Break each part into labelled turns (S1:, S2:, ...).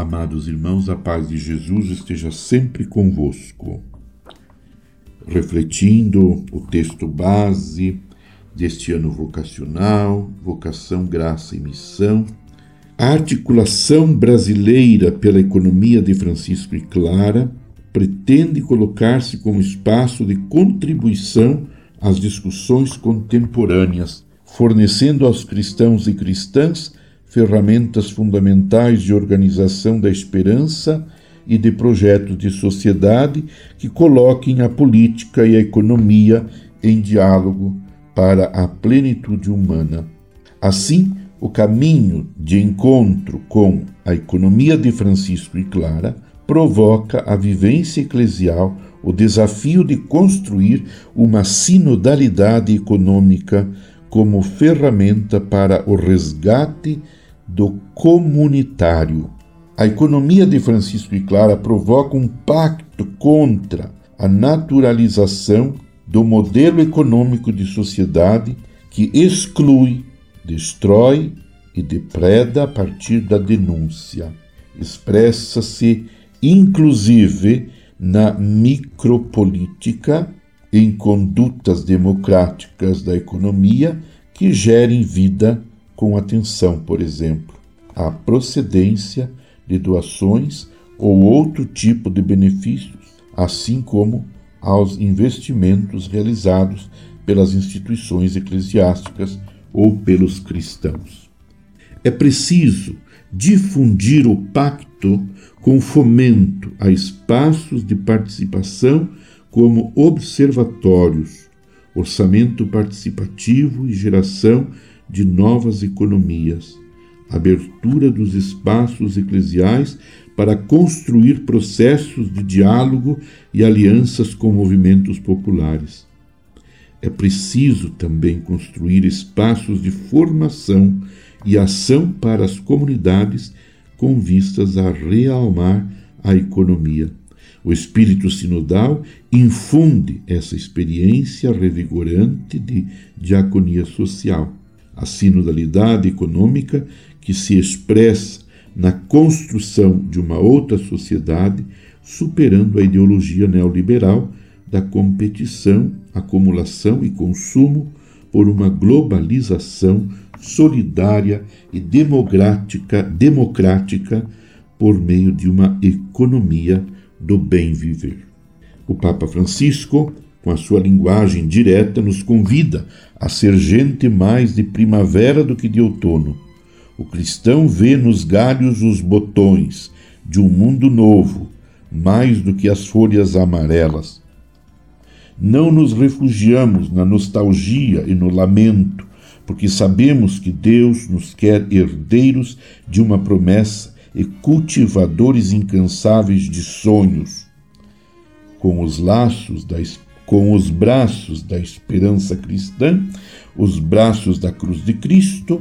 S1: Amados irmãos, a paz de Jesus esteja sempre convosco. Refletindo o texto base deste ano vocacional, vocação, graça e missão, a articulação brasileira pela economia de Francisco e Clara pretende colocar-se como espaço de contribuição às discussões contemporâneas, fornecendo aos cristãos e cristãs ferramentas fundamentais de organização da esperança e de projetos de sociedade que coloquem a política e a economia em diálogo para a plenitude humana. Assim, o caminho de encontro com a economia de Francisco e Clara provoca a vivência eclesial o desafio de construir uma sinodalidade econômica como ferramenta para o resgate do comunitário. A economia de Francisco e Clara provoca um pacto contra a naturalização do modelo econômico de sociedade que exclui, destrói e depreda a partir da denúncia. Expressa-se, inclusive, na micropolítica, em condutas democráticas da economia que gerem vida com atenção, por exemplo, à procedência de doações ou outro tipo de benefícios, assim como aos investimentos realizados pelas instituições eclesiásticas ou pelos cristãos. É preciso difundir o pacto com fomento a espaços de participação como observatórios, orçamento participativo e geração de novas economias, abertura dos espaços eclesiais para construir processos de diálogo e alianças com movimentos populares. É preciso também construir espaços de formação e ação para as comunidades com vistas a realmar a economia. O espírito sinodal infunde essa experiência revigorante de diaconia social a sinodalidade econômica que se expressa na construção de uma outra sociedade, superando a ideologia neoliberal da competição, acumulação e consumo por uma globalização solidária e democrática, democrática por meio de uma economia do bem viver. O Papa Francisco com a sua linguagem direta, nos convida a ser gente mais de primavera do que de outono. O cristão vê nos galhos os botões de um mundo novo, mais do que as folhas amarelas. Não nos refugiamos na nostalgia e no lamento, porque sabemos que Deus nos quer herdeiros de uma promessa e cultivadores incansáveis de sonhos. Com os laços da esperança, com os braços da esperança cristã, os braços da cruz de Cristo,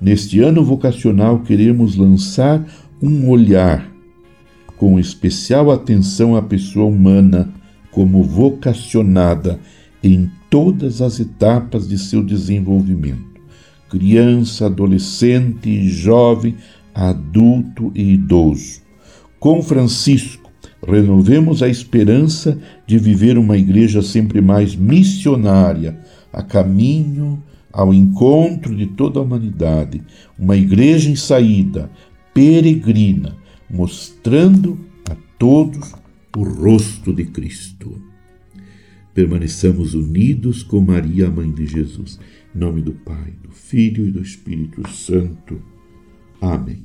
S1: neste ano vocacional queremos lançar um olhar com especial atenção à pessoa humana como vocacionada em todas as etapas de seu desenvolvimento criança, adolescente, jovem, adulto e idoso. Com Francisco, renovemos a esperança de viver uma igreja sempre mais missionária, a caminho ao encontro de toda a humanidade, uma igreja em saída, peregrina, mostrando a todos o rosto de Cristo. Permaneçamos unidos com Maria, mãe de Jesus. Em nome do Pai, do Filho e do Espírito Santo. Amém.